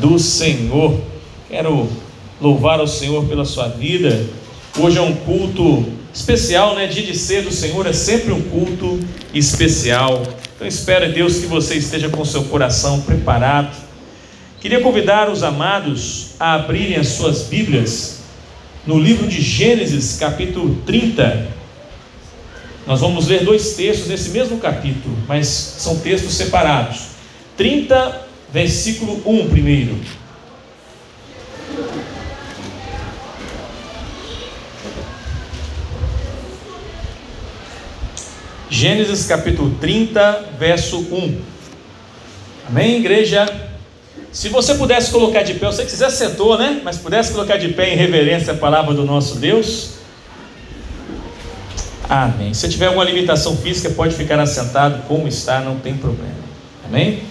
do Senhor. Quero louvar ao Senhor pela sua vida. Hoje é um culto especial, né? Dia de ser do Senhor é sempre um culto especial. Então espero Deus que você esteja com seu coração preparado. Queria convidar os amados a abrirem as suas Bíblias no livro de Gênesis, capítulo 30. Nós vamos ler dois textos nesse mesmo capítulo, mas são textos separados. 30, versículo 1 primeiro. Gênesis capítulo 30, verso 1. Amém, igreja? Se você pudesse colocar de pé, eu sei que você já sentou, né? Mas pudesse colocar de pé em reverência à palavra do nosso Deus. Amém. Se tiver alguma limitação física, pode ficar assentado como está, não tem problema. Amém?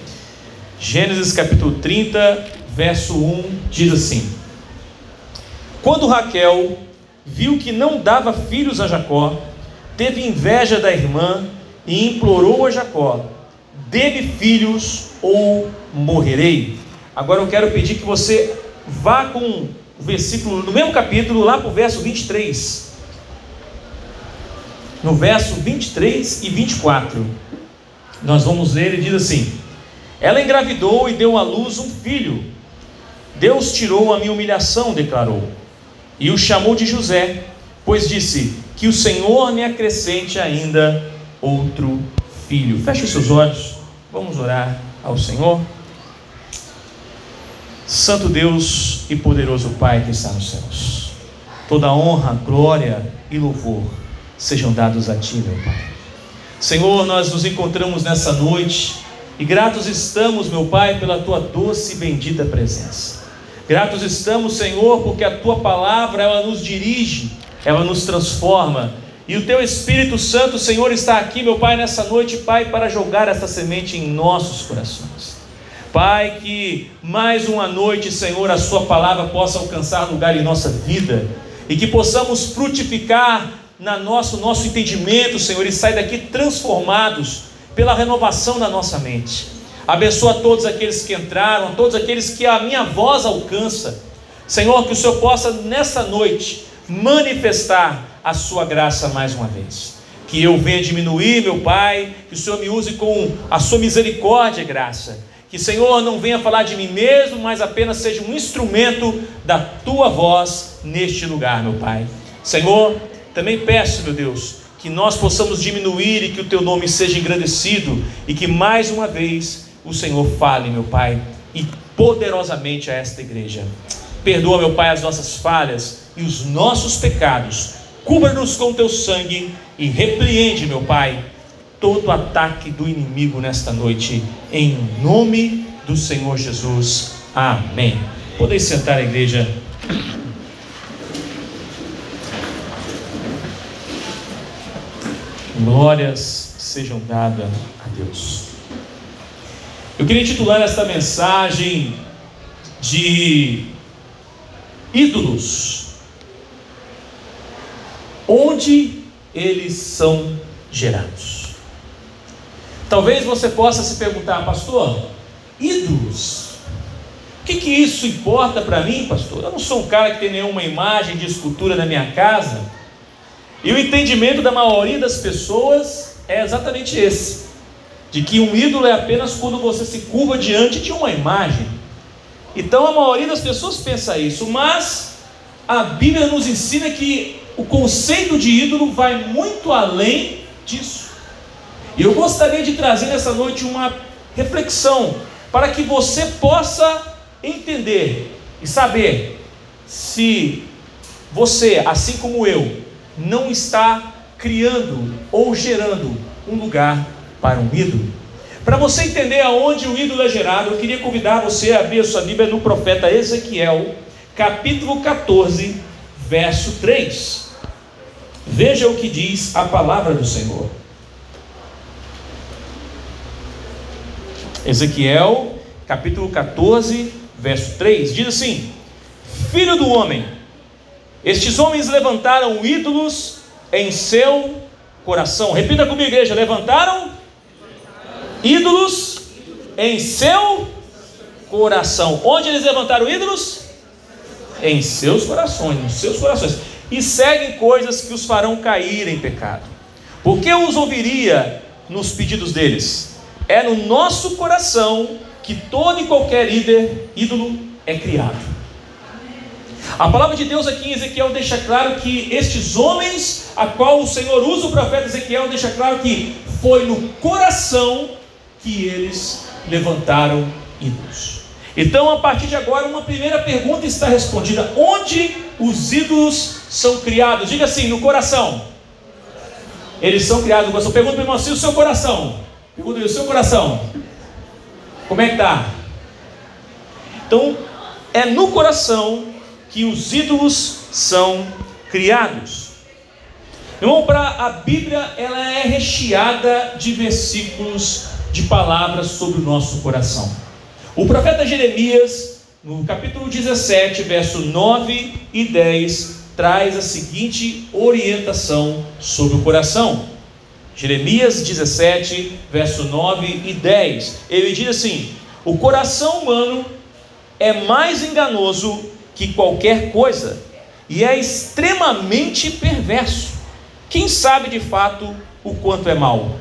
Gênesis capítulo 30, verso 1 diz assim: Quando Raquel viu que não dava filhos a Jacó, teve inveja da irmã e implorou a Jacó: Dê-me filhos ou morrerei. Agora eu quero pedir que você vá com o versículo, no mesmo capítulo, lá para o verso 23. No verso 23 e 24, nós vamos ler, ele diz assim: Ela engravidou e deu à luz um filho. Deus tirou a minha humilhação, declarou, e o chamou de José, pois disse: que o Senhor me acrescente ainda outro filho. Feche os seus olhos, vamos orar ao Senhor. Santo Deus e poderoso Pai que está nos céus, toda honra, glória e louvor sejam dados a Ti, meu Pai. Senhor, nós nos encontramos nessa noite e gratos estamos, meu Pai, pela Tua doce e bendita presença. Gratos estamos, Senhor, porque a Tua palavra ela nos dirige ela nos transforma. E o teu Espírito Santo, Senhor, está aqui, meu Pai, nessa noite, Pai, para jogar essa semente em nossos corações. Pai, que mais uma noite, Senhor, a Sua palavra possa alcançar lugar em nossa vida e que possamos frutificar na nosso nosso entendimento, Senhor, e sair daqui transformados pela renovação da nossa mente. Abençoa todos aqueles que entraram, todos aqueles que a minha voz alcança. Senhor, que o Senhor possa nessa noite manifestar a sua graça mais uma vez. Que eu venha diminuir, meu Pai, que o Senhor me use com a sua misericórdia e graça. Que, Senhor, não venha falar de mim mesmo, mas apenas seja um instrumento da tua voz neste lugar, meu Pai. Senhor, também peço, meu Deus, que nós possamos diminuir e que o teu nome seja engrandecido e que mais uma vez o Senhor fale, meu Pai, e poderosamente a esta igreja. Perdoa, meu Pai, as nossas falhas e os nossos pecados. Cubra-nos com teu sangue e repreende, meu Pai, todo ataque do inimigo nesta noite, em nome do Senhor Jesus. Amém. Podem sentar igreja. Glórias sejam dadas a Deus. Eu queria titular esta mensagem de ídolos onde eles são gerados. Talvez você possa se perguntar, pastor, ídolos, o que, que isso importa para mim, pastor? Eu não sou um cara que tem nenhuma imagem de escultura na minha casa. E o entendimento da maioria das pessoas é exatamente esse: de que um ídolo é apenas quando você se curva diante de uma imagem. Então a maioria das pessoas pensa isso, mas a Bíblia nos ensina que o conceito de ídolo vai muito além disso. E eu gostaria de trazer nessa noite uma reflexão para que você possa entender e saber se você, assim como eu, não está criando ou gerando um lugar para um ídolo. Para você entender aonde o ídolo é gerado, eu queria convidar você a abrir a sua Bíblia no profeta Ezequiel, capítulo 14, verso 3. Veja o que diz a palavra do Senhor. Ezequiel, capítulo 14, verso 3, diz assim: Filho do homem, estes homens levantaram ídolos em seu coração. Repita comigo, igreja: levantaram ídolos em seu coração. Onde eles levantaram ídolos? Em seus corações, nos seus corações. E seguem coisas que os farão cair em pecado. Por que os ouviria nos pedidos deles? É no nosso coração que todo e qualquer ídolo é criado. A palavra de Deus aqui em Ezequiel deixa claro que estes homens, a qual o Senhor usa o profeta Ezequiel, deixa claro que foi no coração que eles levantaram ídolos. Então, a partir de agora, uma primeira pergunta está respondida: onde os ídolos são criados? Diga assim, no coração. Eles são criados no coração. Pergunta para o irmão assim: o seu coração? Pergunta o seu coração. Como é que está? Então, é no coração que os ídolos são criados. Irmão, para a Bíblia ela é recheada de versículos de palavras sobre o nosso coração. O profeta Jeremias, no capítulo 17, verso 9 e 10, traz a seguinte orientação sobre o coração. Jeremias 17, verso 9 e 10. Ele diz assim: O coração humano é mais enganoso que qualquer coisa e é extremamente perverso. Quem sabe de fato o quanto é mal?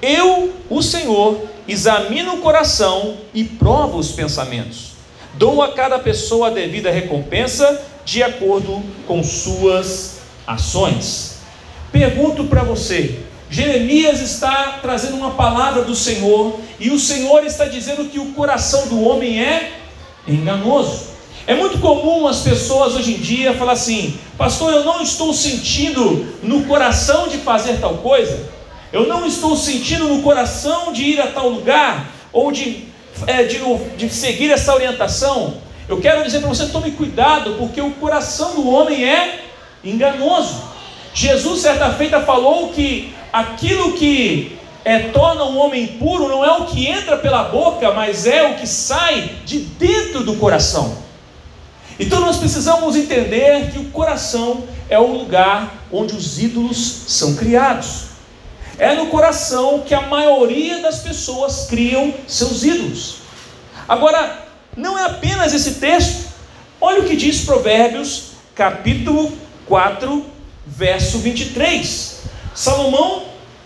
Eu, o Senhor, examino o coração e provo os pensamentos. Dou a cada pessoa a devida recompensa de acordo com suas ações. Pergunto para você: Jeremias está trazendo uma palavra do Senhor e o Senhor está dizendo que o coração do homem é enganoso. É muito comum as pessoas hoje em dia falar assim: Pastor, eu não estou sentindo no coração de fazer tal coisa, eu não estou sentindo no coração de ir a tal lugar, ou de, é, de, de seguir essa orientação. Eu quero dizer para você: tome cuidado, porque o coração do homem é enganoso. Jesus, certa feita, falou que aquilo que é, torna um homem puro não é o que entra pela boca, mas é o que sai de dentro do coração. Então nós precisamos entender que o coração é o lugar onde os ídolos são criados. É no coração que a maioria das pessoas criam seus ídolos. Agora, não é apenas esse texto. Olha o que diz Provérbios, capítulo 4, verso 23. Salomão,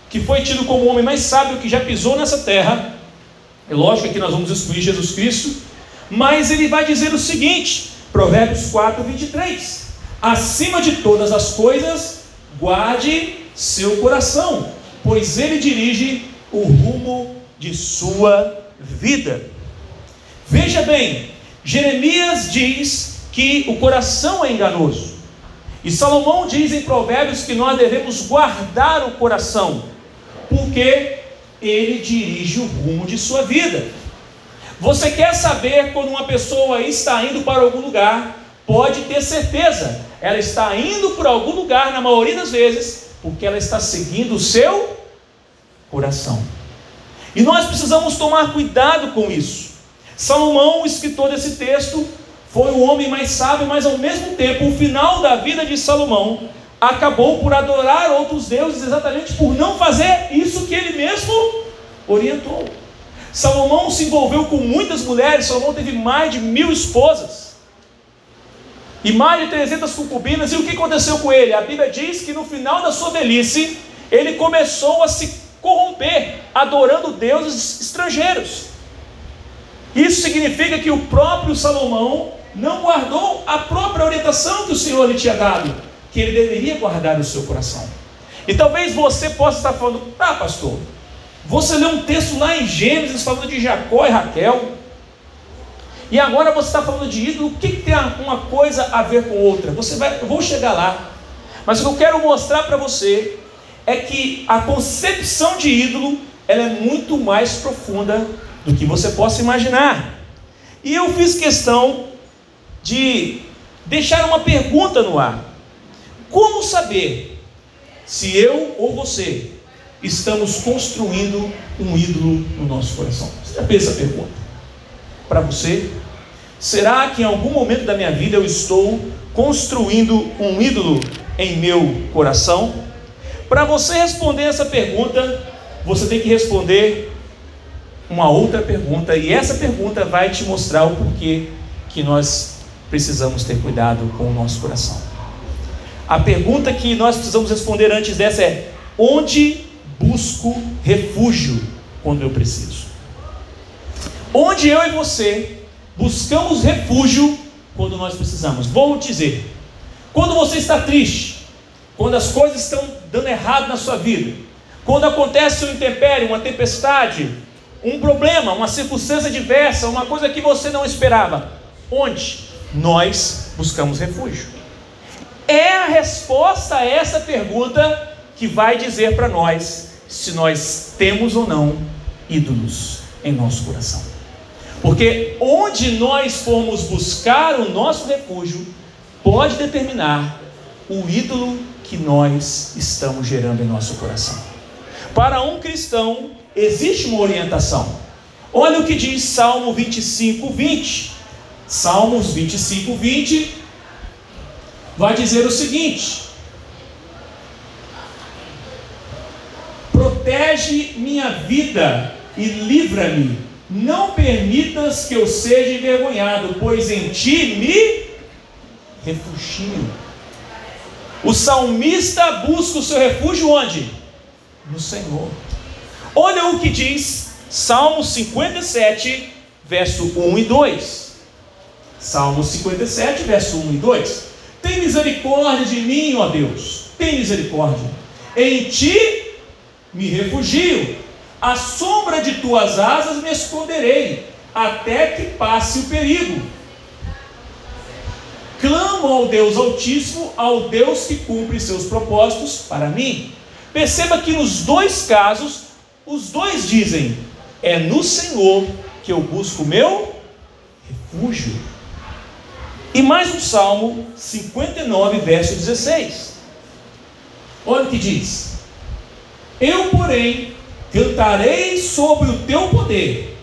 que foi tido como o homem mais sábio que já pisou nessa terra, é lógico que nós vamos excluir Jesus Cristo, mas ele vai dizer o seguinte: Provérbios 4, 23. Acima de todas as coisas, guarde seu coração, pois ele dirige o rumo de sua vida. Veja bem, Jeremias diz que o coração é enganoso. E Salomão diz em Provérbios que nós devemos guardar o coração, porque ele dirige o rumo de sua vida. Você quer saber quando uma pessoa está indo para algum lugar? Pode ter certeza, ela está indo para algum lugar, na maioria das vezes, porque ela está seguindo o seu coração. E nós precisamos tomar cuidado com isso. Salomão, o escritor desse texto, foi o homem mais sábio, mas ao mesmo tempo, o final da vida de Salomão acabou por adorar outros deuses exatamente por não fazer isso que ele mesmo orientou. Salomão se envolveu com muitas mulheres, Salomão teve mais de mil esposas. E mais de 300 concubinas, e o que aconteceu com ele? A Bíblia diz que no final da sua velhice, ele começou a se corromper, adorando deuses estrangeiros. Isso significa que o próprio Salomão não guardou a própria orientação que o Senhor lhe tinha dado, que ele deveria guardar no seu coração. E talvez você possa estar falando, ah, pastor, você lê um texto lá em Gênesis falando de Jacó e Raquel. E agora você está falando de ídolo. O que, que tem uma coisa a ver com outra? Você vai, eu vou chegar lá. Mas o que eu quero mostrar para você é que a concepção de ídolo ela é muito mais profunda do que você possa imaginar. E eu fiz questão de deixar uma pergunta no ar. Como saber se eu ou você estamos construindo um ídolo no nosso coração? Você já fez essa pergunta? Para você? Será que em algum momento da minha vida eu estou construindo um ídolo em meu coração? Para você responder essa pergunta, você tem que responder uma outra pergunta, e essa pergunta vai te mostrar o porquê que nós precisamos ter cuidado com o nosso coração. A pergunta que nós precisamos responder antes dessa é: onde busco refúgio quando eu preciso? Onde eu e você buscamos refúgio quando nós precisamos? Vou dizer: quando você está triste, quando as coisas estão dando errado na sua vida, quando acontece um intempério, uma tempestade, um problema, uma circunstância diversa, uma coisa que você não esperava, onde nós buscamos refúgio? É a resposta a essa pergunta que vai dizer para nós se nós temos ou não ídolos em nosso coração. Porque onde nós formos buscar o nosso refúgio, pode determinar o ídolo que nós estamos gerando em nosso coração. Para um cristão, existe uma orientação. Olha o que diz Salmo 25, 20. Salmos 25, 20 vai dizer o seguinte: Protege minha vida e livra-me, não permitas que eu seja envergonhado, pois em ti me refugio. O salmista busca o seu refúgio onde? No Senhor. Olha o que diz Salmo 57, verso 1 e 2. Salmo 57, verso 1 e 2. Tem misericórdia de mim, ó Deus, tem misericórdia. Em ti me refugio, à sombra de tuas asas me esconderei, até que passe o perigo. Clamo ao Deus Altíssimo, ao Deus que cumpre seus propósitos para mim. Perceba que nos dois casos, os dois dizem: é no Senhor que eu busco meu refúgio. E mais um salmo 59, verso 16. Olha o que diz: Eu, porém, cantarei sobre o teu poder,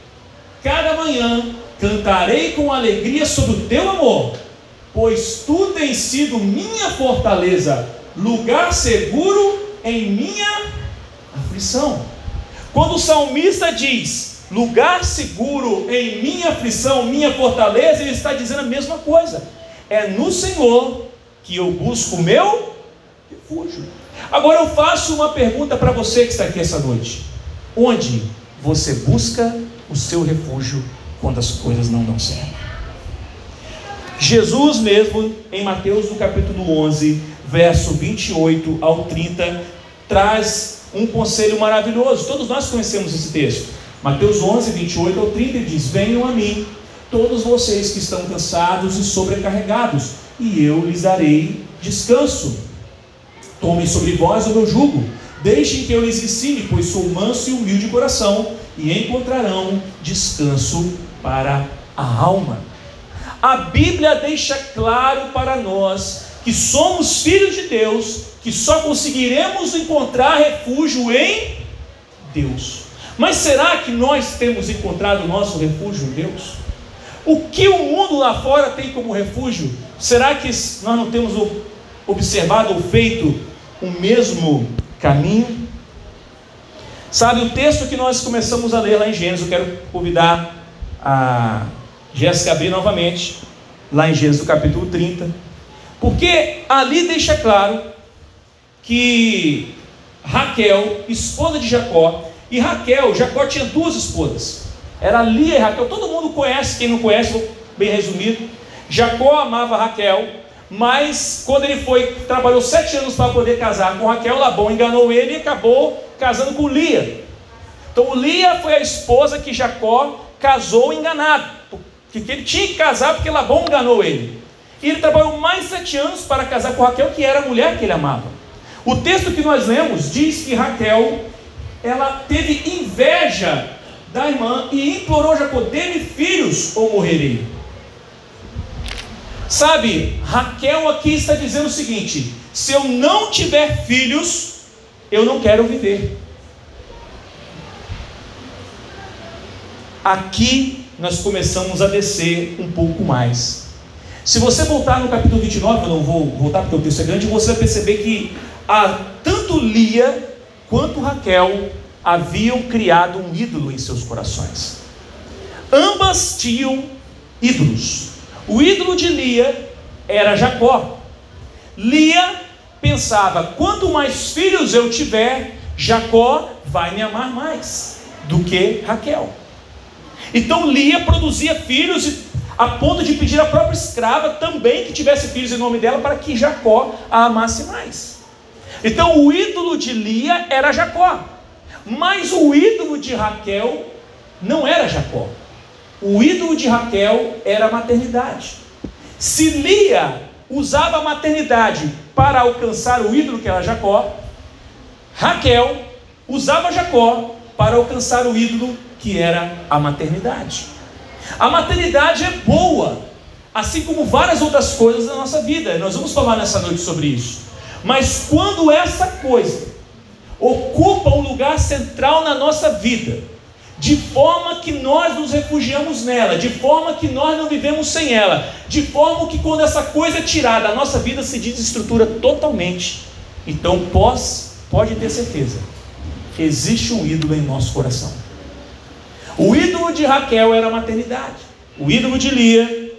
cada manhã cantarei com alegria sobre o teu amor pois tu tens sido minha fortaleza, lugar seguro em minha aflição. Quando o salmista diz lugar seguro em minha aflição, minha fortaleza, ele está dizendo a mesma coisa. É no Senhor que eu busco o meu refúgio. Agora eu faço uma pergunta para você que está aqui essa noite: onde você busca o seu refúgio quando as coisas não dão certo? Jesus mesmo, em Mateus no capítulo 11, verso 28 ao 30, traz um conselho maravilhoso. Todos nós conhecemos esse texto. Mateus 11, 28 ao 30, ele diz: Venham a mim, todos vocês que estão cansados e sobrecarregados, e eu lhes darei descanso. Tomem sobre vós o meu jugo, deixem que eu lhes ensine, pois sou manso e humilde de coração, e encontrarão descanso para a alma. A Bíblia deixa claro para nós que somos filhos de Deus, que só conseguiremos encontrar refúgio em Deus. Mas será que nós temos encontrado o nosso refúgio em Deus? O que o mundo lá fora tem como refúgio? Será que nós não temos observado ou feito o mesmo caminho? Sabe, o texto que nós começamos a ler lá em Gênesis, eu quero convidar a Jéssica abrir novamente, lá em Gênesis capítulo 30, porque ali deixa claro que Raquel, esposa de Jacó, e Raquel, Jacó tinha duas esposas, era Lia e Raquel, todo mundo conhece, quem não conhece, bem resumido, Jacó amava Raquel, mas quando ele foi, trabalhou sete anos para poder casar com Raquel, Labão enganou ele e acabou casando com Lia. Então Lia foi a esposa que Jacó casou enganado que ele tinha que casar porque Labão enganou ele. E ele trabalhou mais sete anos para casar com Raquel, que era a mulher que ele amava. O texto que nós lemos diz que Raquel ela teve inveja da irmã e implorou Jacó: dê-me filhos ou morrerei. Sabe, Raquel aqui está dizendo o seguinte: se eu não tiver filhos, eu não quero viver. Aqui nós começamos a descer um pouco mais. Se você voltar no capítulo 29, eu não vou voltar porque o texto é grande, você vai perceber que a, tanto Lia quanto Raquel haviam criado um ídolo em seus corações. Ambas tinham ídolos. O ídolo de Lia era Jacó. Lia pensava: quanto mais filhos eu tiver, Jacó vai me amar mais do que Raquel. Então Lia produzia filhos a ponto de pedir à própria escrava também que tivesse filhos em nome dela para que Jacó a amasse mais. Então o ídolo de Lia era Jacó, mas o ídolo de Raquel não era Jacó. O ídolo de Raquel era a maternidade. Se Lia usava a maternidade para alcançar o ídolo que era Jacó, Raquel usava Jacó para alcançar o ídolo que era a maternidade. A maternidade é boa, assim como várias outras coisas da nossa vida. Nós vamos falar nessa noite sobre isso. Mas quando essa coisa ocupa um lugar central na nossa vida, de forma que nós nos refugiamos nela, de forma que nós não vivemos sem ela, de forma que quando essa coisa é tirada, a nossa vida se desestrutura totalmente. Então, pós, pode ter certeza, existe um ídolo em nosso coração. O ídolo de Raquel era a maternidade, o ídolo de Lia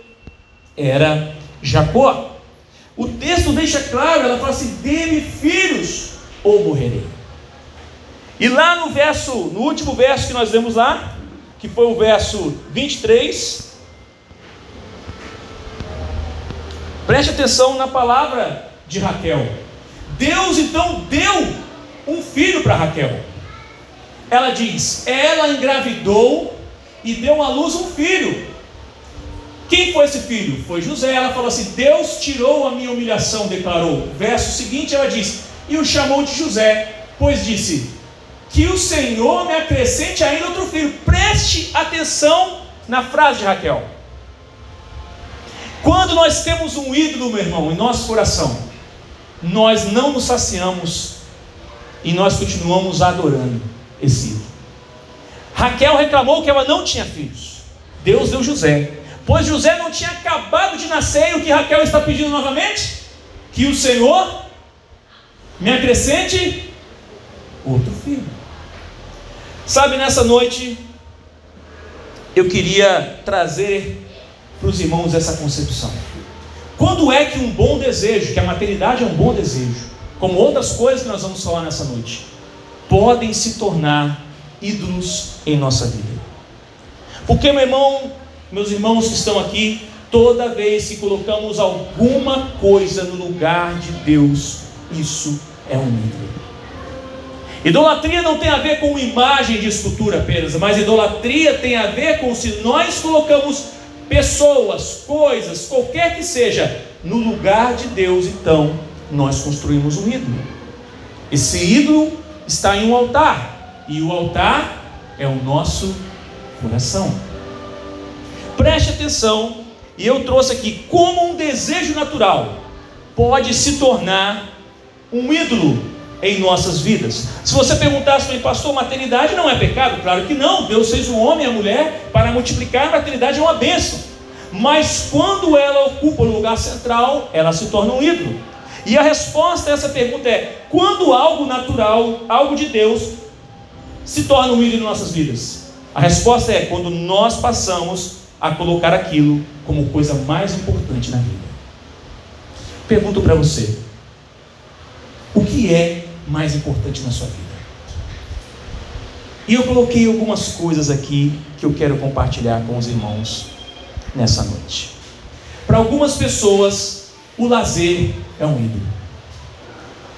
era Jacó. O texto deixa claro, ela fala assim: dê-me filhos ou morrerei. E lá no verso, no último verso que nós vemos lá, que foi o verso 23, preste atenção na palavra de Raquel. Deus então deu um filho para Raquel. Ela diz: ela engravidou e deu à luz um filho. Quem foi esse filho? Foi José. Ela falou assim: Deus tirou a minha humilhação, declarou. Verso seguinte, ela diz: E o chamou de José, pois disse: que o Senhor me acrescente ainda outro filho. Preste atenção na frase de Raquel. Quando nós temos um ídolo, meu irmão, em nosso coração, nós não nos saciamos e nós continuamos adorando esse ídolo. Raquel reclamou que ela não tinha filhos. Deus deu José. Pois José não tinha acabado de nascer, e o que Raquel está pedindo novamente? Que o Senhor me acrescente outro filho. Sabe, nessa noite, eu queria trazer para os irmãos essa concepção. Quando é que um bom desejo, que a maternidade é um bom desejo, como outras coisas que nós vamos falar nessa noite, podem se tornar ídolos em nossa vida? Porque, meu irmão, meus irmãos que estão aqui, toda vez que colocamos alguma coisa no lugar de Deus, isso é um ídolo. Idolatria não tem a ver com imagem de escultura apenas, mas idolatria tem a ver com se nós colocamos pessoas, coisas, qualquer que seja, no lugar de Deus, então nós construímos um ídolo. Esse ídolo está em um altar, e o altar é o nosso coração. Preste atenção, e eu trouxe aqui como um desejo natural pode se tornar um ídolo em nossas vidas. Se você perguntasse para pastor, maternidade não é pecado? Claro que não. Deus fez o homem e a mulher para multiplicar, a maternidade é uma bênção. Mas quando ela ocupa o lugar central, ela se torna um ídolo. E a resposta a essa pergunta é: quando algo natural, algo de Deus, se torna um ídolo em nossas vidas? A resposta é quando nós passamos a colocar aquilo como coisa mais importante na vida. Pergunto para você: o que é mais importante na sua vida. E eu coloquei algumas coisas aqui que eu quero compartilhar com os irmãos nessa noite. Para algumas pessoas, o lazer é um ídolo.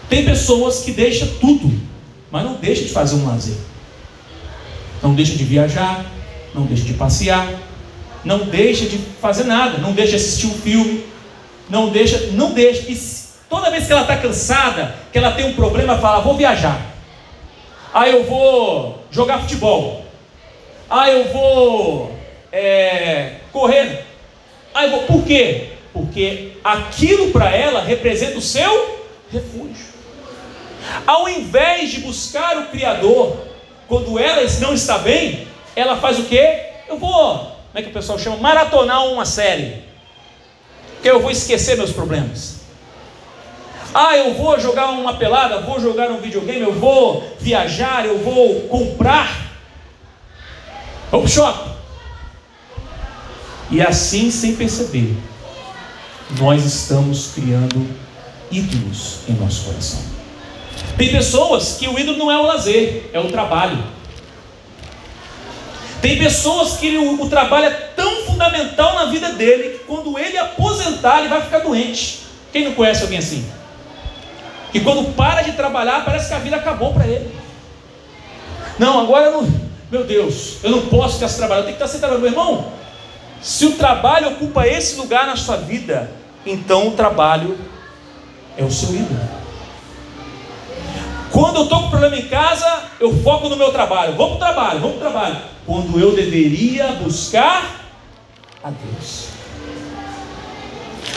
Tem pessoas que deixam tudo, mas não deixam de fazer um lazer. Não deixa de viajar, não deixa de passear, não deixa de fazer nada, não deixa de assistir um filme, não deixa, não deixa. E Toda vez que ela está cansada, que ela tem um problema, fala: vou viajar. Aí eu vou jogar futebol. Aí eu vou é, correr. Aí eu vou. Por quê? Porque aquilo para ela representa o seu refúgio. Ao invés de buscar o Criador, quando ela não está bem, ela faz o quê? Eu vou, como é que o pessoal chama? Maratonar uma série. Que eu vou esquecer meus problemas. Ah, eu vou jogar uma pelada, vou jogar um videogame, eu vou viajar, eu vou comprar. Vou pro shopping. E assim, sem perceber, nós estamos criando ídolos em nosso coração. Tem pessoas que o ídolo não é o lazer, é o trabalho. Tem pessoas que o, o trabalho é tão fundamental na vida dele que quando ele aposentar, ele vai ficar doente. Quem não conhece alguém assim? Que quando para de trabalhar, parece que a vida acabou para ele. Não, agora eu não. Meu Deus, eu não posso sem trabalhar, eu tenho que estar trabalho. Meu irmão, se o trabalho ocupa esse lugar na sua vida, então o trabalho é o seu ídolo. Quando eu estou com problema em casa, eu foco no meu trabalho. Vamos para o trabalho, vamos para o trabalho. Quando eu deveria buscar a Deus.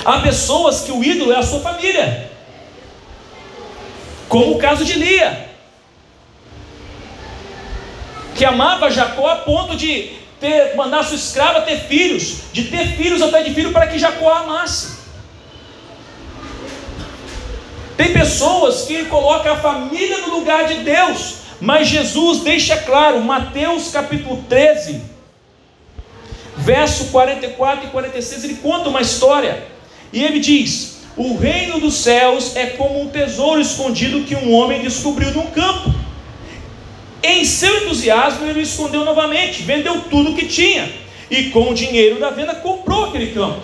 Há pessoas que o ídolo é a sua família. Como o caso de Lia. Que amava Jacó a ponto de ter, mandar sua escrava ter filhos, de ter filhos até de filho para que Jacó a amasse. Tem pessoas que colocam a família no lugar de Deus, mas Jesus deixa claro, Mateus capítulo 13, verso 44 e 46, ele conta uma história, e ele diz: O reino dos céus é como um tesouro escondido que um homem descobriu num campo. Em seu entusiasmo, ele escondeu novamente, vendeu tudo o que tinha, e com o dinheiro da venda comprou aquele campo.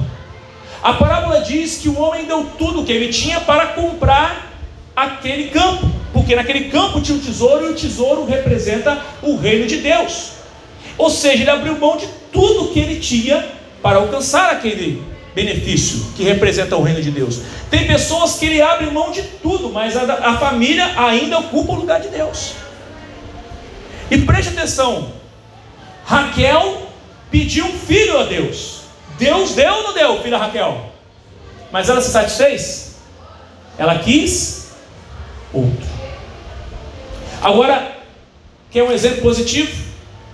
A parábola diz que o homem deu tudo o que ele tinha para comprar aquele campo, porque naquele campo tinha o um tesouro e o tesouro representa o reino de Deus. Ou seja, ele abriu mão de tudo o que ele tinha para alcançar aquele benefício que representa o reino de Deus. Tem pessoas que ele abre mão de tudo, mas a, a família ainda ocupa o lugar de Deus. E preste atenção: Raquel pediu um filho a Deus. Deus deu ou não deu, filha Raquel? Mas ela se satisfez? Ela quis outro. Agora, quer um exemplo positivo?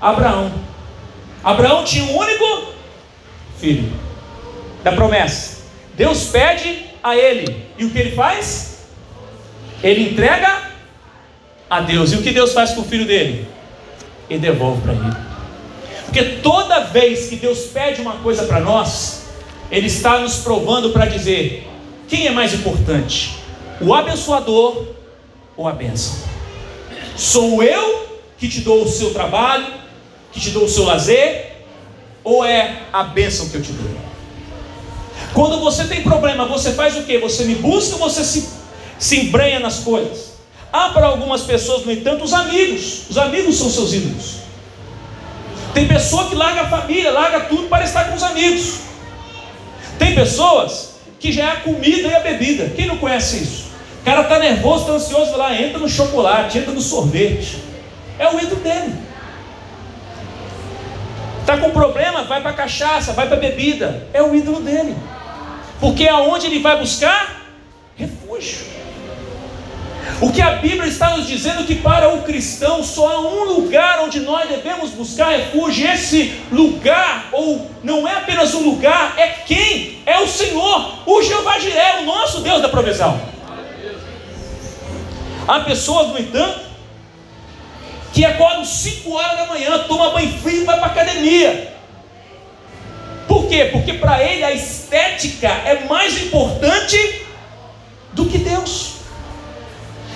Abraão. Abraão tinha um único filho da promessa. Deus pede a ele, e o que ele faz? Ele entrega a Deus. E o que Deus faz com o filho dele? Ele devolve para ele. Porque toda vez que Deus pede uma coisa para nós, Ele está nos provando para dizer: quem é mais importante, o abençoador ou a bênção? Sou eu que te dou o seu trabalho, que te dou o seu lazer, ou é a bênção que eu te dou? Quando você tem problema, você faz o que? Você me busca ou você se, se embrenha nas coisas? Há para algumas pessoas, no entanto, os amigos. Os amigos são seus ídolos. Tem pessoa que larga a família, larga tudo para estar com os amigos. Tem pessoas que já é a comida e a bebida. Quem não conhece isso? O cara está nervoso, está ansioso, vai lá, entra no chocolate, entra no sorvete. É o ídolo dele. Está com problema, vai para cachaça, vai para bebida. É o ídolo dele. Porque aonde ele vai buscar? Refúgio. O que a Bíblia está nos dizendo que para o cristão só há um lugar onde nós devemos buscar refúgio. Esse lugar, ou não é apenas um lugar, é quem? É o Senhor, o Jeová Jiré, o nosso Deus da provisão. Há pessoas, no entanto, que acordam 5 horas da manhã, toma banho frio e vai para a academia. Quê? Porque para ele a estética é mais importante do que Deus.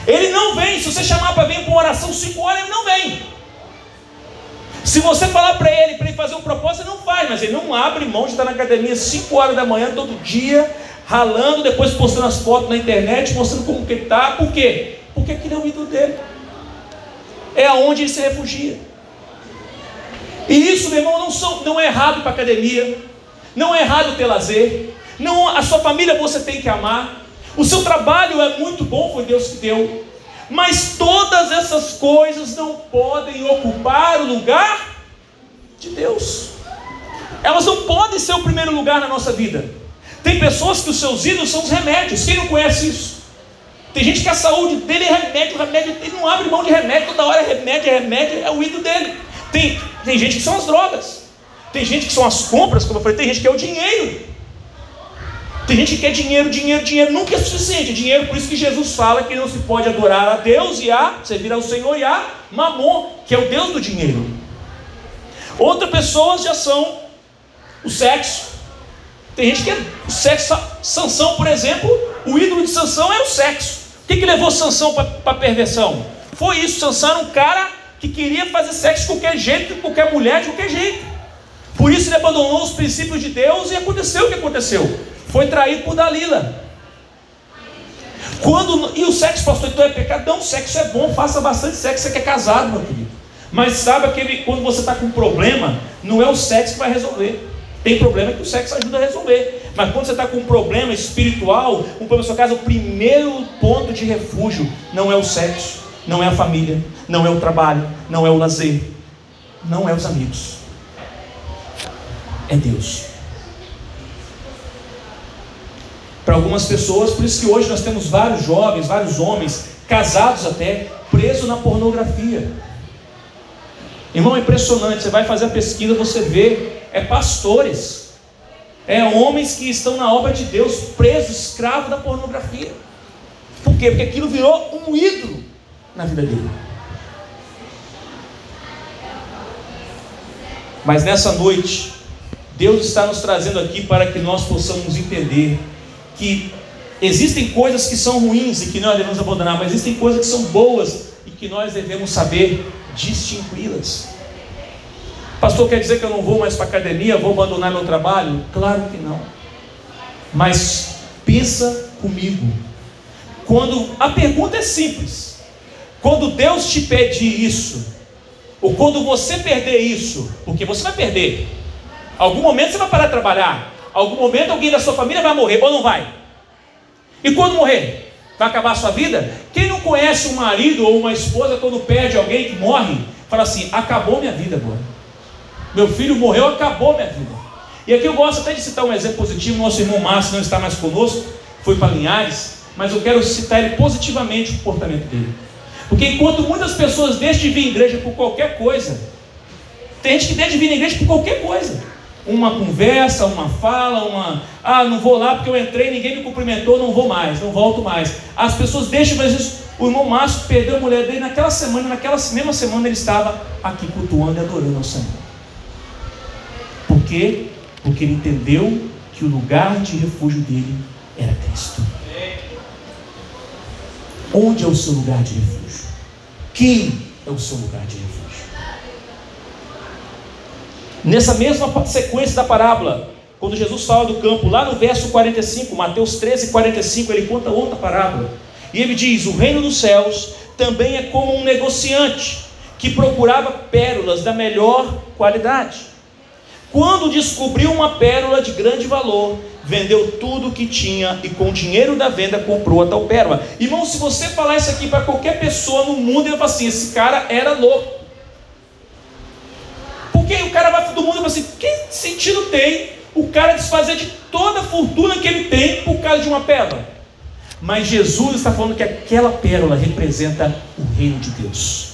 Ele não vem. Se você chamar para vir para uma oração 5 horas, ele não vem. Se você falar para ele, para ele fazer um propósito, ele não faz, mas ele não abre mão de estar na academia 5 horas da manhã todo dia, ralando, depois postando as fotos na internet, mostrando como que está. Por quê? Porque aquele é o ídolo dele. É aonde ele se refugia. E isso, meu irmão, não, são, não é errado para academia, não é errado ter lazer, não, a sua família você tem que amar, o seu trabalho é muito bom, foi Deus que deu. Mas todas essas coisas não podem ocupar o lugar de Deus. Elas não podem ser o primeiro lugar na nossa vida. Tem pessoas que os seus ídolos são os remédios. Quem não conhece isso? Tem gente que a saúde dele é remédio, remédio, ele não abre mão de remédio, toda hora é remédio, é remédio, é o ídolo dele. Tem, tem gente que são as drogas. Tem gente que são as compras, como eu falei, tem gente que é o dinheiro. Tem gente que quer dinheiro, dinheiro, dinheiro, nunca é suficiente. Dinheiro, por isso que Jesus fala que não se pode adorar a Deus e a servir ao Senhor e a Mamon, que é o Deus do dinheiro. Outras pessoas já são o sexo. Tem gente que é o sexo. Sansão, por exemplo, o ídolo de Sansão é o sexo. O que, que levou Sansão para a perversão? Foi isso. Sansão era um cara que queria fazer sexo de qualquer jeito, com qualquer mulher, de qualquer jeito. Por isso ele abandonou os princípios de Deus e aconteceu o que aconteceu. Foi traído por Dalila. Quando, e o sexo, pastor, então é pecado? Não, sexo é bom, faça bastante sexo, você que é casado, meu querido. Mas sabe aquele, quando você está com problema, não é o sexo que vai resolver. Tem problema que o sexo ajuda a resolver. Mas quando você está com um problema espiritual, um problema na sua casa, o primeiro ponto de refúgio não é o sexo, não é a família, não é o trabalho, não é o lazer, não é os amigos. É Deus. Para algumas pessoas, por isso que hoje nós temos vários jovens, vários homens, casados até, presos na pornografia. Irmão, é impressionante. Você vai fazer a pesquisa, você vê, é pastores, é homens que estão na obra de Deus, presos, escravos da pornografia. Por quê? Porque aquilo virou um ídolo na vida dele. Mas nessa noite, Deus está nos trazendo aqui para que nós possamos entender que existem coisas que são ruins e que nós devemos abandonar, mas existem coisas que são boas e que nós devemos saber distingui-las. Pastor, quer dizer que eu não vou mais para a academia, vou abandonar meu trabalho? Claro que não. Mas pensa comigo. Quando a pergunta é simples. Quando Deus te pedir isso, ou quando você perder isso, porque você vai perder. Algum momento você vai parar de trabalhar. Algum momento alguém da sua família vai morrer ou não vai? E quando morrer? Vai acabar a sua vida? Quem não conhece um marido ou uma esposa quando perde alguém que morre, fala assim: acabou minha vida agora. Meu filho morreu, acabou minha vida. E aqui eu gosto até de citar um exemplo positivo. Nosso irmão Márcio não está mais conosco, foi para Linhares, mas eu quero citar ele positivamente o comportamento dele. Porque enquanto muitas pessoas deixam de vir à igreja por qualquer coisa, tem gente que deixa de vir à igreja por qualquer coisa uma conversa, uma fala, uma. Ah, não vou lá porque eu entrei, ninguém me cumprimentou, não vou mais, não volto mais. As pessoas deixam, mas isso, o irmão Márcio perdeu a mulher dele naquela semana, naquela mesma semana ele estava aqui cultuando e adorando ao Senhor. Por quê? Porque ele entendeu que o lugar de refúgio dele era Cristo. Onde é o seu lugar de refúgio? Quem é o seu lugar de refúgio? Nessa mesma sequência da parábola, quando Jesus fala do campo, lá no verso 45, Mateus 13, 45, ele conta outra parábola. E ele diz: O reino dos céus também é como um negociante que procurava pérolas da melhor qualidade. Quando descobriu uma pérola de grande valor, vendeu tudo o que tinha e com o dinheiro da venda comprou a tal pérola. Irmão, se você falar isso aqui para qualquer pessoa no mundo, ele fala assim: esse cara era louco. Porque o cara vai do mundo e fala assim: que sentido tem o cara desfazer de toda a fortuna que ele tem por causa de uma pérola? Mas Jesus está falando que aquela pérola representa o reino de Deus.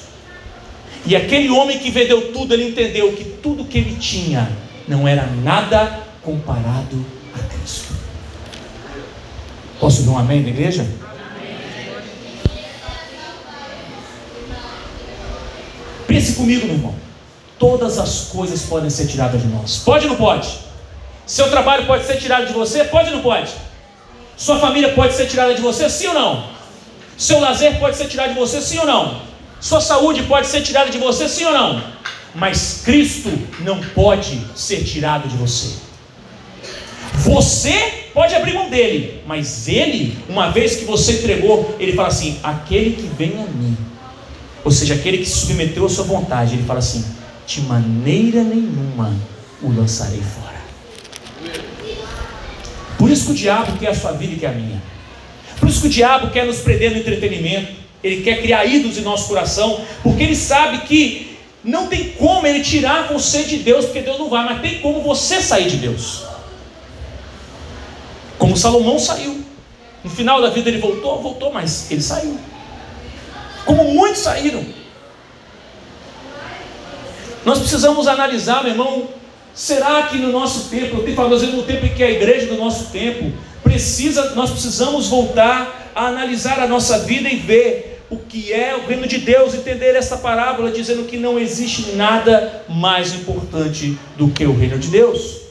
E aquele homem que vendeu tudo, ele entendeu que tudo que ele tinha não era nada comparado a Cristo. Posso dar um amém na igreja? Pense comigo, meu irmão todas as coisas podem ser tiradas de nós. Pode ou não pode? Seu trabalho pode ser tirado de você? Pode ou não pode? Sua família pode ser tirada de você? Sim ou não? Seu lazer pode ser tirado de você? Sim ou não? Sua saúde pode ser tirada de você? Sim ou não? Mas Cristo não pode ser tirado de você. Você pode abrir mão dele, mas ele, uma vez que você entregou, ele fala assim: aquele que vem a mim, ou seja, aquele que se submeteu à sua vontade, ele fala assim: de maneira nenhuma o lançarei fora. Por isso que o diabo quer a sua vida e quer a minha. Por isso que o diabo quer nos prender no entretenimento. Ele quer criar ídolos em nosso coração, porque ele sabe que não tem como ele tirar você de Deus, porque Deus não vai, mas tem como você sair de Deus. Como Salomão saiu. No final da vida ele voltou, voltou, mas ele saiu. Como muitos saíram. Nós precisamos analisar, meu irmão, será que no nosso tempo, eu tenho falado no tempo em que a igreja do nosso tempo precisa, nós precisamos voltar a analisar a nossa vida e ver o que é o reino de Deus, entender essa parábola dizendo que não existe nada mais importante do que o reino de Deus.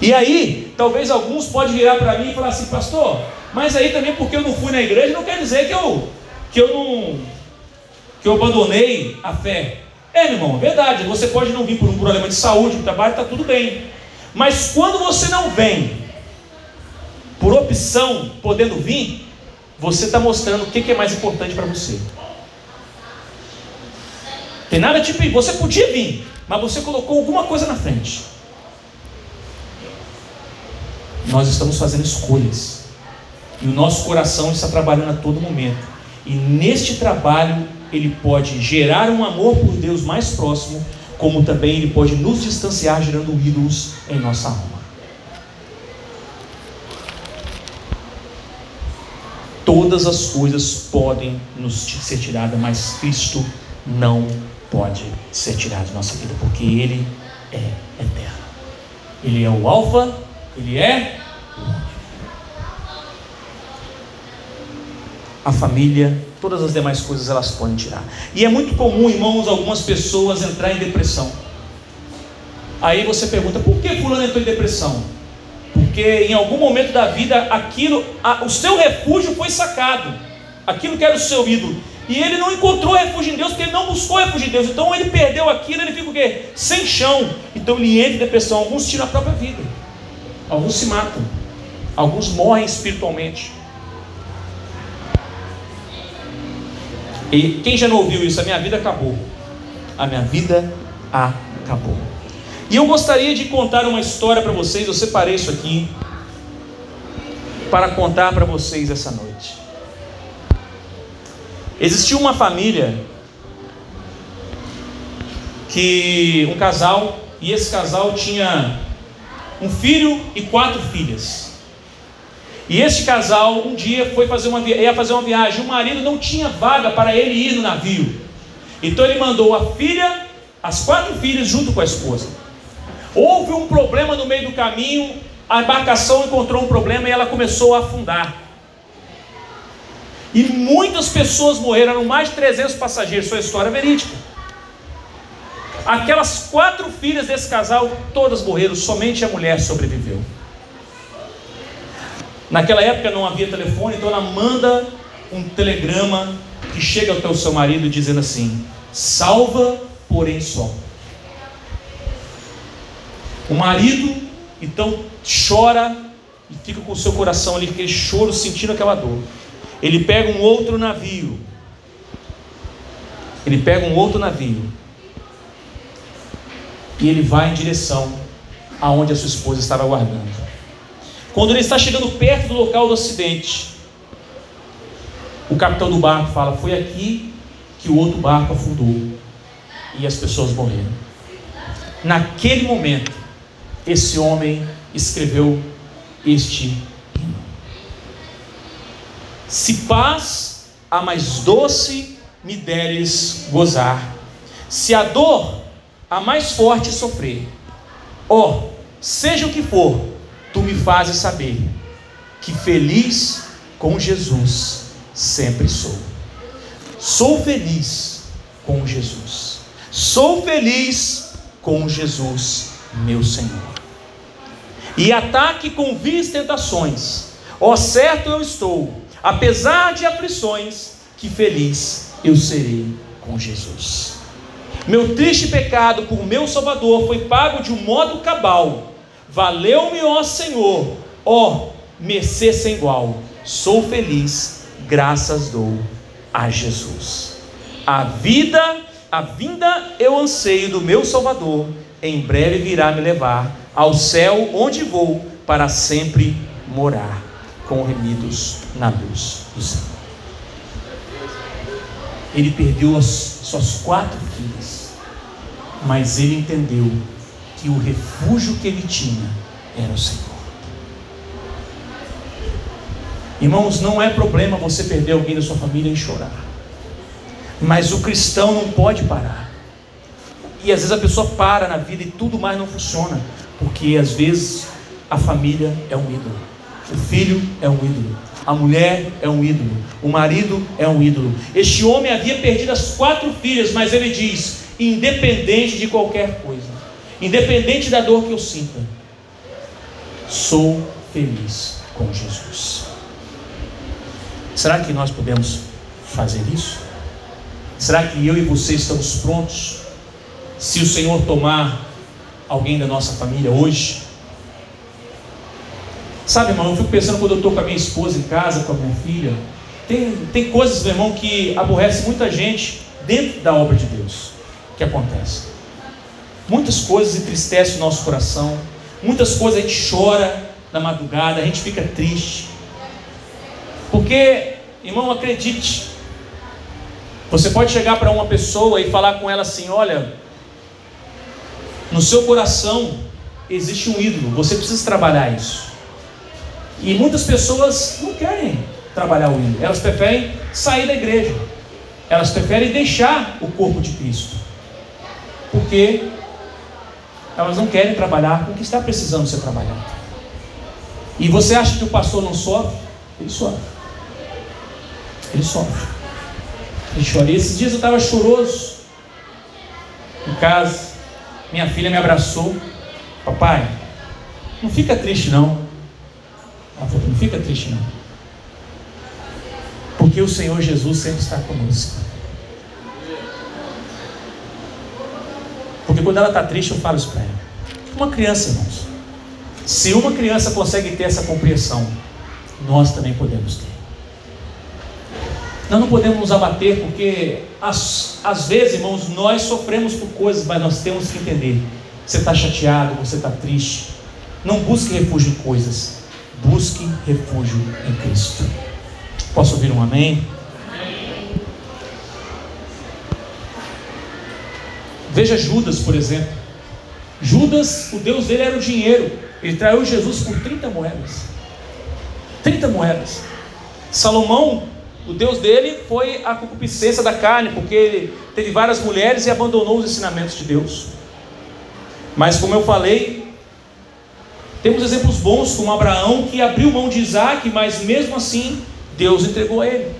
E aí, talvez alguns podem virar para mim e falar assim, pastor, mas aí também porque eu não fui na igreja não quer dizer que eu que eu não que eu abandonei a fé. É, meu irmão, é verdade. Você pode não vir por um problema de saúde, de trabalho, está tudo bem. Mas quando você não vem por opção, podendo vir, você está mostrando o que é mais importante para você. Tem nada tipo, você podia vir, mas você colocou alguma coisa na frente. Nós estamos fazendo escolhas. E o nosso coração está trabalhando a todo momento. E neste trabalho, ele pode gerar um amor por Deus mais próximo, como também ele pode nos distanciar, gerando ídolos em nossa alma. Todas as coisas podem nos ser tiradas, mas Cristo não pode ser tirado de nossa vida, porque Ele é eterno. Ele é o Alfa, Ele é a família, todas as demais coisas elas podem tirar. E é muito comum, irmãos, algumas pessoas entrar em depressão. Aí você pergunta, por que fulano entrou em depressão? Porque em algum momento da vida aquilo, a, o seu refúgio foi sacado. Aquilo que era o seu ídolo. E ele não encontrou refúgio em Deus, porque ele não buscou refúgio em Deus. Então ele perdeu aquilo, ele fica o quê? Sem chão. Então ele entra em depressão. Alguns tiram a própria vida. Alguns se matam. Alguns morrem espiritualmente. E quem já não ouviu isso? A minha vida acabou. A minha vida acabou. E eu gostaria de contar uma história para vocês. Eu separei isso aqui para contar para vocês essa noite. Existiu uma família que um casal e esse casal tinha um filho e quatro filhas. E este casal um dia foi fazer uma, ia fazer uma viagem. O marido não tinha vaga para ele ir no navio. Então ele mandou a filha, as quatro filhas, junto com a esposa. Houve um problema no meio do caminho, a embarcação encontrou um problema e ela começou a afundar. E muitas pessoas morreram, eram mais de 300 passageiros, foi a história verídica. Aquelas quatro filhas desse casal, todas morreram, somente a mulher sobreviveu. Naquela época não havia telefone, então ela manda um telegrama que chega até o seu marido dizendo assim: salva, porém só. O marido então chora e fica com o seu coração ali, aquele choro, sentindo aquela dor. Ele pega um outro navio. Ele pega um outro navio. E ele vai em direção aonde a sua esposa estava aguardando. Quando ele está chegando perto do local do acidente, o capitão do barco fala: Foi aqui que o outro barco afundou e as pessoas morreram. Naquele momento, esse homem escreveu este hino: Se paz a mais doce me deres gozar, se a dor a mais forte sofrer, ó, oh, seja o que for, tu me fazes saber que feliz com Jesus sempre sou. Sou feliz com Jesus. Sou feliz com Jesus, meu Senhor. E ataque com vis tentações. Ó certo eu estou, apesar de aflições, que feliz eu serei com Jesus. Meu triste pecado por meu Salvador foi pago de um modo cabal Valeu-me, ó Senhor, ó mercê sem igual. Sou feliz, graças dou a Jesus. A vida, a vinda eu anseio do meu Salvador, em breve virá me levar ao céu onde vou para sempre morar com remidos na luz do Senhor. Ele perdeu as suas quatro filhas, mas ele entendeu que o refúgio que ele tinha era o Senhor. Irmãos, não é problema você perder alguém da sua família e chorar. Mas o cristão não pode parar. E às vezes a pessoa para na vida e tudo mais não funciona. Porque às vezes a família é um ídolo, o filho é um ídolo, a mulher é um ídolo, o marido é um ídolo. Este homem havia perdido as quatro filhas, mas ele diz: independente de qualquer coisa, independente da dor que eu sinta, sou feliz com Jesus. Será que nós podemos fazer isso? Será que eu e você estamos prontos? Se o Senhor tomar alguém da nossa família hoje, Sabe, irmão, eu fico pensando quando eu estou com a minha esposa em casa, com a minha filha. Tem, tem coisas, meu irmão, que aborrecem muita gente dentro da obra de Deus que acontece. Muitas coisas entristecem o nosso coração. Muitas coisas a gente chora na madrugada, a gente fica triste. Porque, irmão, acredite. Você pode chegar para uma pessoa e falar com ela assim: olha, no seu coração existe um ídolo, você precisa trabalhar isso. E muitas pessoas não querem trabalhar o ídolo, elas preferem sair da igreja, elas preferem deixar o corpo de Cristo, porque elas não querem trabalhar com o que está precisando ser trabalhado. E você acha que o pastor não sofre? Ele sofre. Ele sofre. Ele chora. E esses dias eu estava choroso em casa. Minha filha me abraçou. Papai, não fica triste não. Ela falou: não fica triste não. Porque o Senhor Jesus sempre está conosco. Porque quando ela está triste, eu falo isso para ela. Uma criança, irmãos. Se uma criança consegue ter essa compreensão, nós também podemos ter. Nós não podemos nos abater, porque às, às vezes, irmãos, nós sofremos por coisas, mas nós temos que entender. Você está chateado, você está triste. Não busque refúgio em coisas. Busque refúgio em Cristo. Posso ouvir um amém? Veja Judas, por exemplo. Judas, o Deus dele era o dinheiro. Ele traiu Jesus por 30 moedas. 30 moedas. Salomão, o Deus dele foi a concupiscência da carne, porque ele teve várias mulheres e abandonou os ensinamentos de Deus. Mas como eu falei, temos exemplos bons como Abraão que abriu mão de Isaac, mas mesmo assim Deus entregou a ele.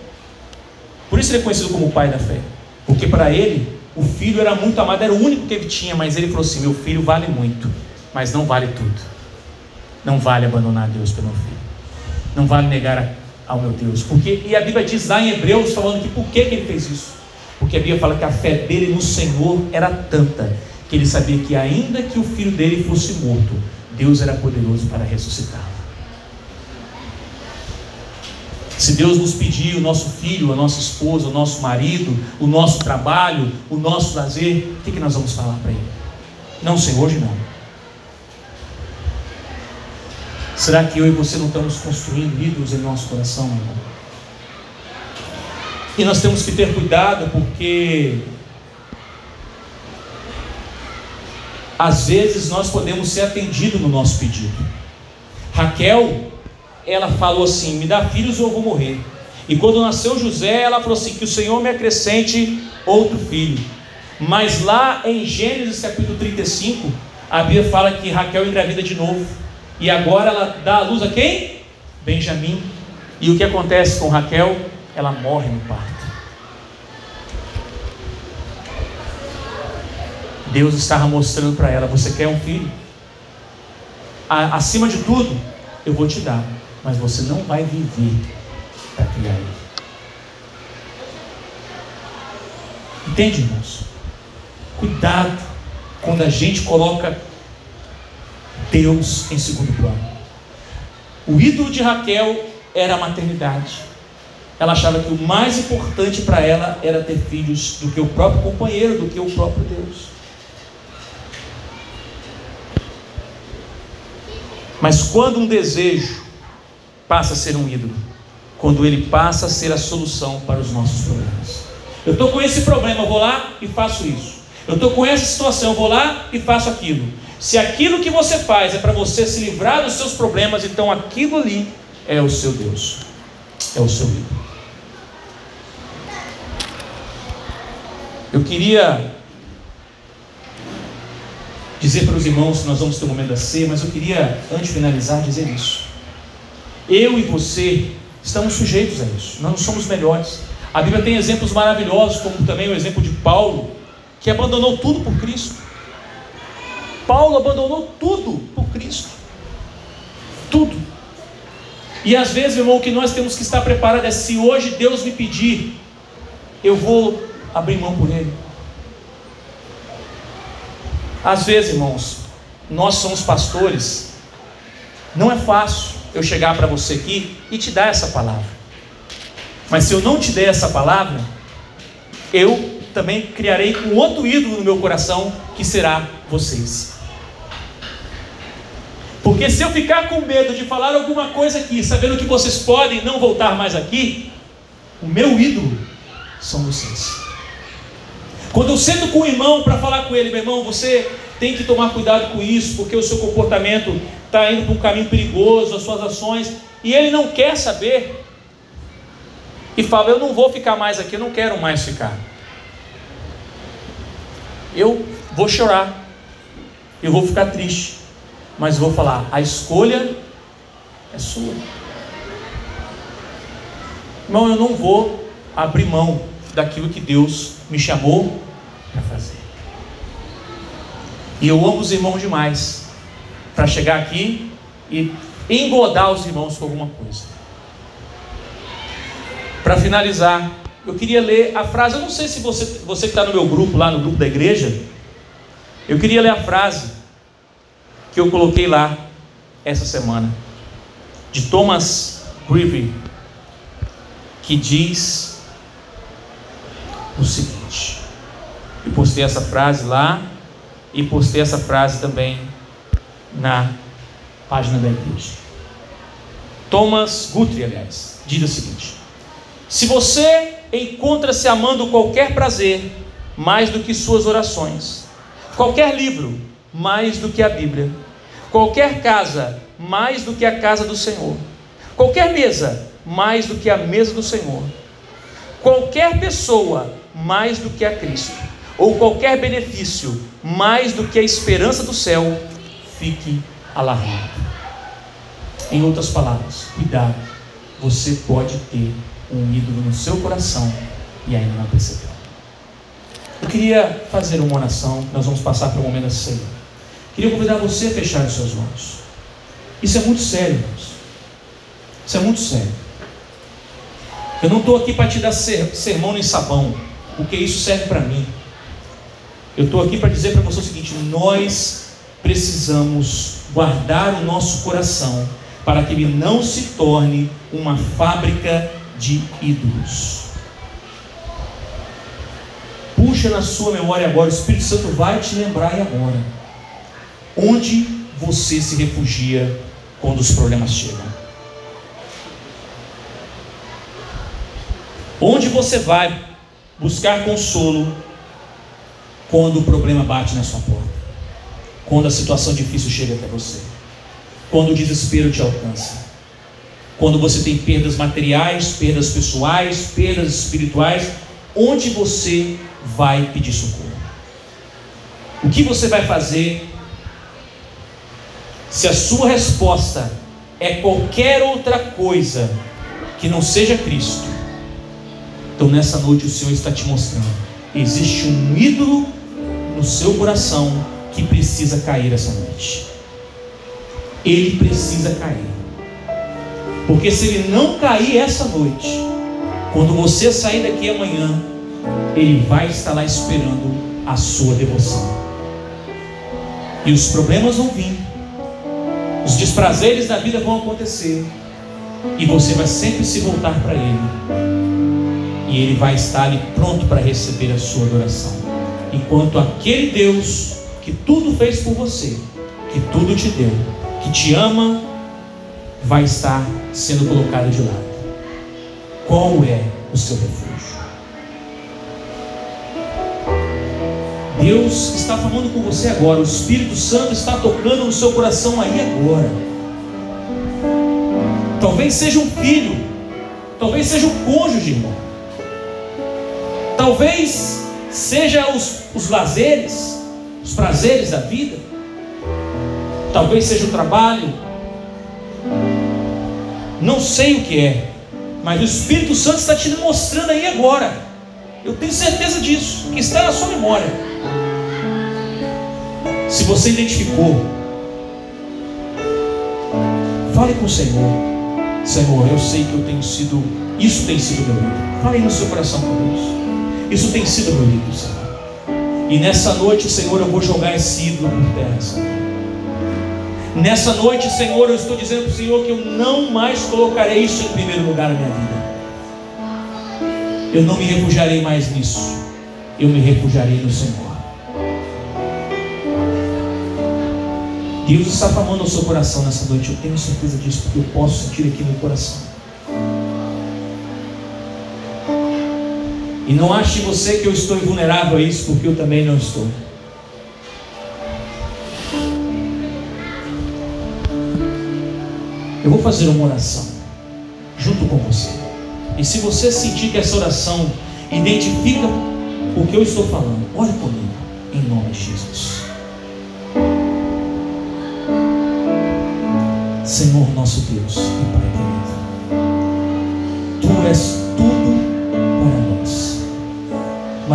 Por isso ele é conhecido como o pai da fé. Porque para ele o filho era muito amado, era o único que ele tinha, mas ele falou assim: meu filho vale muito, mas não vale tudo. Não vale abandonar Deus pelo filho. Não vale negar ao meu Deus. Porque, e a Bíblia diz lá em Hebreus, falando que por que, que ele fez isso? Porque a Bíblia fala que a fé dele no Senhor era tanta, que ele sabia que ainda que o filho dele fosse morto, Deus era poderoso para ressuscitá-lo. Se Deus nos pedir o nosso filho, a nossa esposa, o nosso marido, o nosso trabalho, o nosso prazer, o que, que nós vamos falar para Ele? Não, Senhor, hoje não. Será que eu e você não estamos construindo ídolos em nosso coração, meu irmão? E nós temos que ter cuidado porque às vezes nós podemos ser atendidos no nosso pedido. Raquel, ela falou assim: Me dá filhos ou eu vou morrer. E quando nasceu José, ela falou assim: Que o Senhor me acrescente outro filho. Mas lá em Gênesis capítulo 35, a Bíblia fala que Raquel engravida de novo. E agora ela dá a luz a quem? Benjamim. E o que acontece com Raquel? Ela morre no parto. Deus estava mostrando para ela: Você quer um filho? Acima de tudo, eu vou te dar, mas você não vai viver para criar ele. Entende, irmãos? Cuidado quando a gente coloca Deus em segundo plano. O ídolo de Raquel era a maternidade. Ela achava que o mais importante para ela era ter filhos do que o próprio companheiro, do que o próprio Deus. Mas quando um desejo passa a ser um ídolo, quando ele passa a ser a solução para os nossos problemas. Eu estou com esse problema, eu vou lá e faço isso. Eu estou com essa situação, eu vou lá e faço aquilo. Se aquilo que você faz é para você se livrar dos seus problemas, então aquilo ali é o seu Deus, é o seu ídolo. Eu queria dizer para os irmãos que nós vamos ter um momento da ceia, mas eu queria, antes de finalizar, dizer isso. Eu e você estamos sujeitos a isso, nós não somos melhores. A Bíblia tem exemplos maravilhosos, como também o exemplo de Paulo, que abandonou tudo por Cristo. Paulo abandonou tudo por Cristo. Tudo. E às vezes, meu irmão, o que nós temos que estar preparados é se hoje Deus me pedir, eu vou abrir mão por Ele. Às vezes, irmãos, nós somos pastores, não é fácil eu chegar para você aqui e te dar essa palavra. Mas se eu não te der essa palavra, eu também criarei um outro ídolo no meu coração, que será vocês. Porque se eu ficar com medo de falar alguma coisa aqui, sabendo que vocês podem não voltar mais aqui, o meu ídolo são vocês. Quando eu sento com o irmão para falar com ele, meu irmão, você tem que tomar cuidado com isso, porque o seu comportamento está indo para um caminho perigoso, as suas ações, e ele não quer saber, e fala: Eu não vou ficar mais aqui, eu não quero mais ficar. Eu vou chorar, eu vou ficar triste, mas vou falar: a escolha é sua. Irmão, eu não vou abrir mão daquilo que Deus me chamou para fazer. E eu amo os irmãos demais para chegar aqui e engodar os irmãos com alguma coisa. Para finalizar, eu queria ler a frase. Eu não sei se você, você que está no meu grupo, lá no grupo da igreja, eu queria ler a frase que eu coloquei lá essa semana, de Thomas Grieve, que diz o seguinte. Eu postei essa frase lá e postei essa frase também na página da igreja. Thomas Guthrie, aliás, diz o seguinte: Se você encontra-se amando qualquer prazer mais do que suas orações, qualquer livro mais do que a Bíblia, qualquer casa mais do que a casa do Senhor, qualquer mesa mais do que a mesa do Senhor, qualquer pessoa mais do que a Cristo, ou qualquer benefício mais do que a esperança do céu, fique alarmado. Em outras palavras, cuidado, você pode ter um ídolo no seu coração e ainda não percebeu. Eu queria fazer uma oração, nós vamos passar para o momento da ceia. Queria convidar você a fechar os seus olhos. Isso é muito sério, irmãos. Isso é muito sério. Eu não estou aqui para te dar sermão nem sabão, porque isso serve para mim. Eu estou aqui para dizer para você o seguinte: nós precisamos guardar o nosso coração para que ele não se torne uma fábrica de ídolos. Puxa na sua memória agora, o Espírito Santo vai te lembrar agora. Onde você se refugia quando os problemas chegam? Onde você vai buscar consolo quando o problema bate na sua porta, quando a situação difícil chega até você, quando o desespero te alcança, quando você tem perdas materiais, perdas pessoais, perdas espirituais, onde você vai pedir socorro? O que você vai fazer se a sua resposta é qualquer outra coisa que não seja Cristo? Então nessa noite o Senhor está te mostrando: existe um ídolo no seu coração que precisa cair essa noite. Ele precisa cair. Porque se ele não cair essa noite, quando você sair daqui amanhã, ele vai estar lá esperando a sua devoção. E os problemas vão vir, os desprazeres da vida vão acontecer, e você vai sempre se voltar para Ele, e Ele vai estar ali pronto para receber a sua adoração enquanto aquele Deus que tudo fez por você, que tudo te deu, que te ama, vai estar sendo colocado de lado. Qual é o seu refúgio? Deus está falando com você agora, o Espírito Santo está tocando no seu coração aí agora. Talvez seja um filho, talvez seja um cônjuge, irmão. Talvez seja os, os lazeres, os prazeres da vida, talvez seja o trabalho, não sei o que é, mas o Espírito Santo está te mostrando aí agora. Eu tenho certeza disso, que está na sua memória. Se você identificou, fale com o Senhor. Senhor, eu sei que eu tenho sido, isso tem sido meu livro. Fale no seu coração com Deus. Isso tem sido meu livro, Senhor. E nessa noite, Senhor, eu vou jogar esse ídolo por terra, Senhor. Nessa noite, Senhor, eu estou dizendo para o Senhor que eu não mais colocarei isso em primeiro lugar na minha vida. Eu não me refugiarei mais nisso. Eu me refugiarei no Senhor. Deus está falando ao seu coração nessa noite. Eu tenho certeza disso, porque eu posso sentir aqui no coração. E não ache você que eu estou invulnerável a isso, porque eu também não estou. Eu vou fazer uma oração junto com você. E se você sentir que essa oração identifica o que eu estou falando, ore comigo, em nome de Jesus. Senhor nosso Deus e Pai querido, Tu és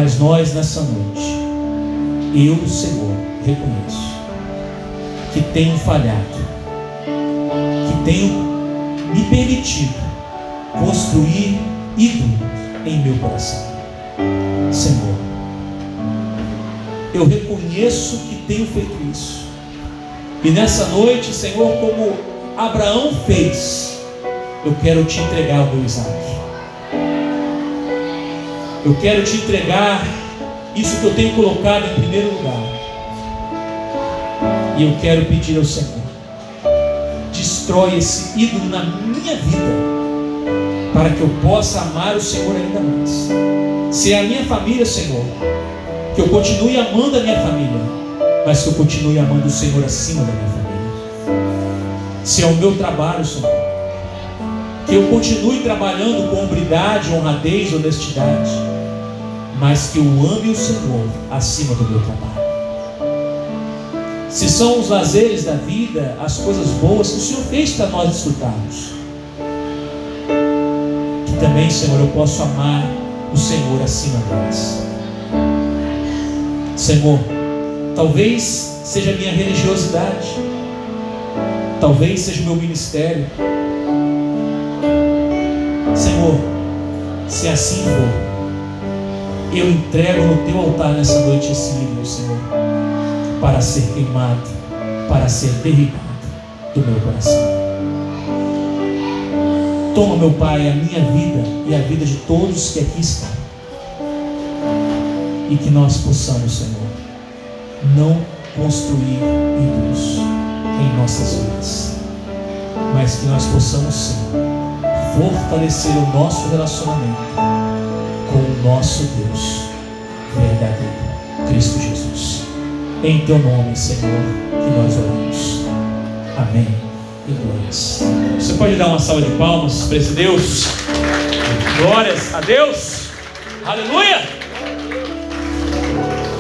Mas nós nessa noite, eu, Senhor, reconheço que tenho falhado, que tenho me permitido construir ídolos em meu coração. Senhor, eu reconheço que tenho feito isso. E nessa noite, Senhor, como Abraão fez, eu quero te entregar o meu Isaac. Eu quero te entregar isso que eu tenho colocado em primeiro lugar. E eu quero pedir ao Senhor: destrói esse ídolo na minha vida, para que eu possa amar o Senhor ainda mais. Se é a minha família, Senhor, que eu continue amando a minha família, mas que eu continue amando o Senhor acima da minha família se é o meu trabalho, Senhor. Que eu continue trabalhando com hombridade, honradez, honestidade, mas que eu ame o Senhor acima do meu trabalho. Se são os lazeres da vida, as coisas boas que o Senhor fez para nós desfrutarmos, que também, Senhor, eu posso amar o Senhor acima delas. Senhor, talvez seja minha religiosidade, Talvez seja o meu ministério. Senhor, se assim for, eu entrego no teu altar nessa noite esse livro, Senhor, para ser queimado, para ser derribado do meu coração. Toma, meu Pai, a minha vida e a vida de todos que aqui estão. E que nós possamos, Senhor, não construir ídolos em nossas vidas, mas que nós possamos sim fortalecer o nosso relacionamento nosso Deus verdadeiro, Cristo Jesus. Em teu nome, Senhor, que nós oramos. Amém. E glórias. Você pode dar uma salva de palmas para esse Deus? Glórias a Deus. Aleluia.